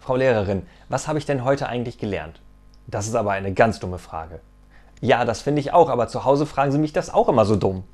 Frau Lehrerin, was habe ich denn heute eigentlich gelernt? Das ist aber eine ganz dumme Frage. Ja, das finde ich auch, aber zu Hause fragen Sie mich das auch immer so dumm.